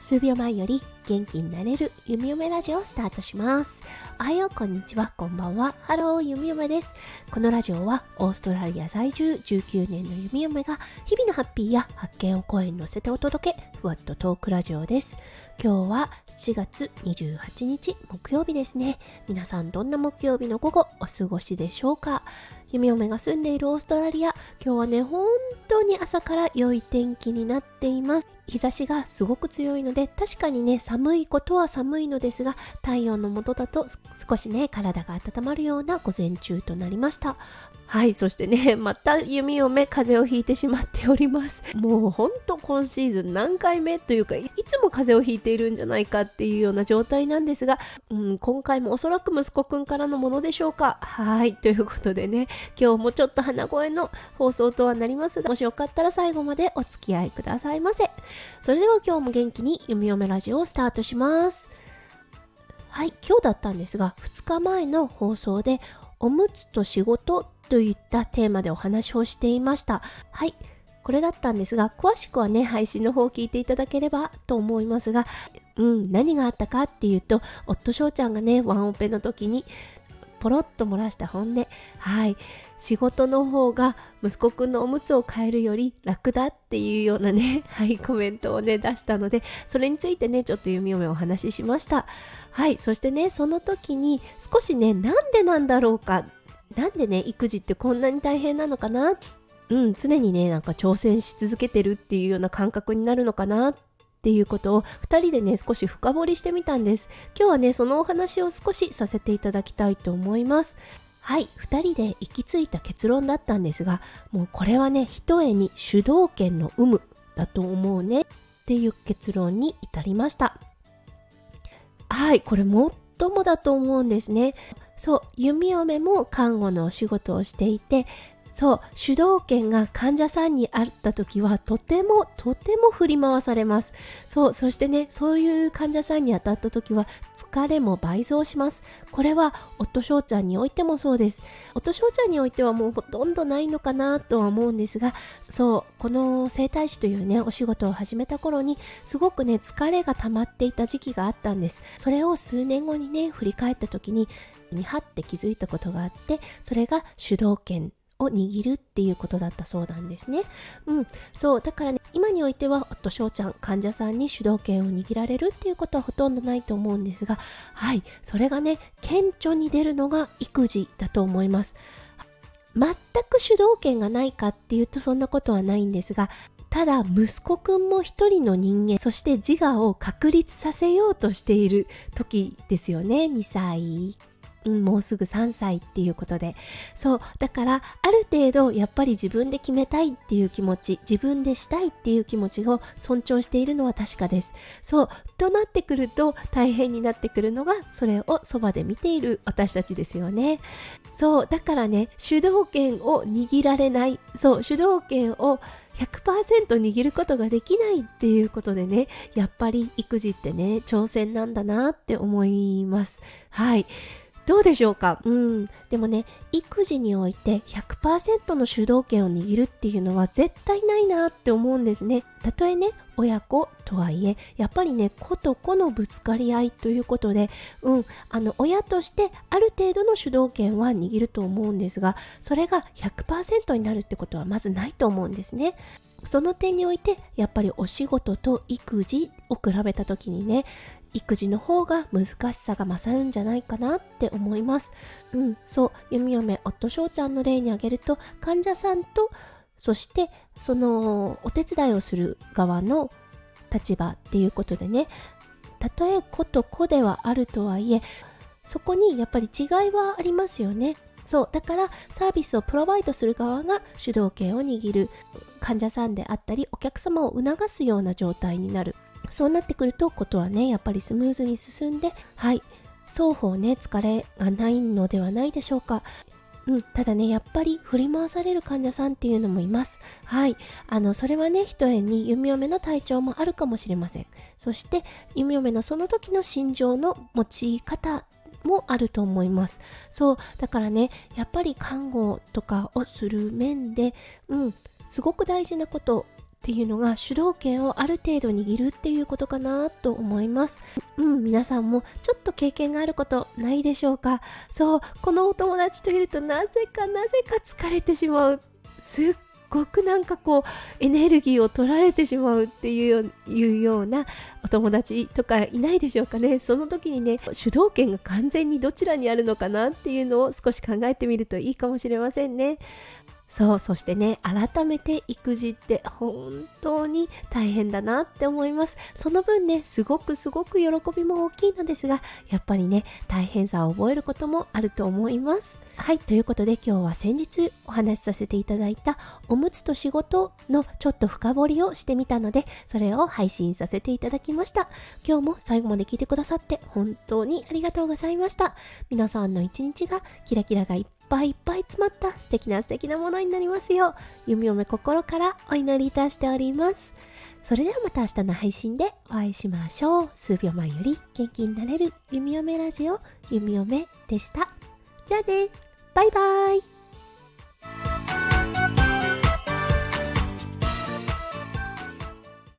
数秒前より元気になれるゆみよめラジオをスタートします。おはよ、こんにちは、こんばんは。 Hello、ゆみよめです。このラジオはオーストラリア在住19年のゆみよめが日々のハッピーや発見を声に乗せてお届け、ふわっとトークラジオです。今日は7月28日木曜日ですね。皆さんどんな木曜日の午後お過ごしでしょうか？弓嫁が住んでいるオーストラリア、今日はね、本当に朝から良い天気になっています。日差しがすごく強いので、確かにね、寒いことは寒いのですが、太陽の下だと少しね、体が温まるような午前中となりました。はい、そしてね、また弓嫁風邪をひいてしまっております。もうほんと今シーズン何回目というか、いつも風邪をひいているんじゃないかっていうような状態なんですが、うん、今回もおそらく息子くんからのものでしょうか。はい、ということでね、今日もちょっと鼻声の放送とはなりますが、もしよかったら最後までお付き合いくださいませ。それでは今日も元気に弓嫁ラジオをスタートします。はい、今日だったんですが、2日前の放送で、おむつと仕事といったテーマでお話をしていました。はい。これだったんですが、詳しくはね、配信の方を聞いていただければと思いますが、うん、何があったかっていうと、夫翔ちゃんがね、ワンオペの時に、ポロッと漏らした本音。はい。仕事の方が息子くんのおむつを変えるより楽だっていうようなね、はい、コメントをね、出したので、それについてね、ちょっと読み読お話ししました。はい、そしてね、その時に少しね、なんでなんだろうかなんでね、育児ってこんなに大変なのかな？うん、常にね、なんか挑戦し続けてるっていうような感覚になるのかなっていうことを2人でね、少し深掘りしてみたんです。今日はね、そのお話を少しさせていただきたいと思います。はい、2人で行き着いた結論だったんですが、もうこれはね、ひとえに主導権の有無だと思うねっていう結論に至りました。はい、これ最もだと思うんですね。そう、弓嫁も看護のお仕事をしていて、そう、主導権が患者さんにあった時はとてもとても振り回されます。そう、そしてね、そういう患者さんに当たった時は疲れも倍増します。これは夫翔ちゃんにおいてもそうです。夫翔ちゃんにおいてはもうほとんどないのかなとは思うんですが、そう、この整体師というね、お仕事を始めた頃にすごくね、疲れが溜まっていた時期があったんです。それを数年後にね、振り返った時に、にはって気づいたことがあってそれが主導権を握るっていうことだったそうなんですね。うん、そう。だからね今においては夫翔ちゃん患者さんに主導権を握られるっていうことはほとんどないと思うんですがはい。それがね顕著に出るのが育児だと思います。全く主導権がないかっていうとそんなことはないんですがただ息子くんも一人の人間そして自我を確立させようとしている時ですよね。2歳。うん、もうすぐ3歳っていうことで。そう。だから、ある程度、やっぱり自分で決めたいっていう気持ち、自分でしたいっていう気持ちを尊重しているのは確かです。そう。となってくると、大変になってくるのが、それをそばで見ている私たちですよね。そう。だからね、主導権を握られない。そう。主導権を100%握ることができないっていうことでね、やっぱり育児ってね、挑戦なんだなって思います。はい。どうでしょうか？うん。でもね、育児において100%の主導権を握るっていうのは絶対ないなって思うんですね。たとえね、親子とはいえ、やっぱりね、子と子のぶつかり合いということで、うん、あの、親としてある程度の主導権は握ると思うんですが、それが100%になるってことはまずないと思うんですね。その点においてやっぱりお仕事と育児を比べた時にね育児の方が難しさが勝るんじゃないかなって思います。うん、そう、弓嫁、夫翔ちゃんの例に挙げると、患者さんと、そしてそのお手伝いをする側の立場っていうことでね、たとえ子と子ではあるとはいえ、そこにやっぱり違いはありますよね。そう、だからサービスをプロバイドする側が主導権を握る患者さんであったり、お客様を促すような状態になる。そうなってくるとことはねやっぱりスムーズに進んではい双方ね疲れがないのではないでしょうかうん、ただね、やっぱり振り回される患者さんっていうのもいます。はい。あの、それはね、一重に弓嫁の体調もあるかもしれません。そして、弓嫁のその時の心情の持ち方もあると思います。そう。だからね、やっぱり看護とかをする面で、うん、すごく大事なことっていうのが主導権をある程度握るっていうことかなと思います。うん皆さんもちょっと経験があることないでしょうか？そうこのお友達といるとなぜかなぜか疲れてしまう。すっごくなんかこうエネルギーを取られてしまうっていういうようなお友達とかいないでしょうかね？その時にね主導権が完全にどちらにあるのかなっていうのを少し考えてみるといいかもしれませんね。そうそしてね改めて育児って本当に大変だなって思います。その分ねすごくすごく喜びも大きいのですがやっぱりね大変さを覚えることもあると思います。はいということで今日は先日お話しさせていただいたおむつと仕事のちょっと深掘りをしてみたのでそれを配信させていただきました。今日も最後まで聞いてくださって本当にありがとうございました。皆さんの一日がキラキラがいっぱいぱいいっぱい詰まった素敵な素敵なものになりますよう、弓嫁心からお祈りいたしております。それではまた明日の配信でお会いしましょう。数秒前より元気になれる弓嫁ラジオ、弓嫁でした。じゃあね、バイバイ。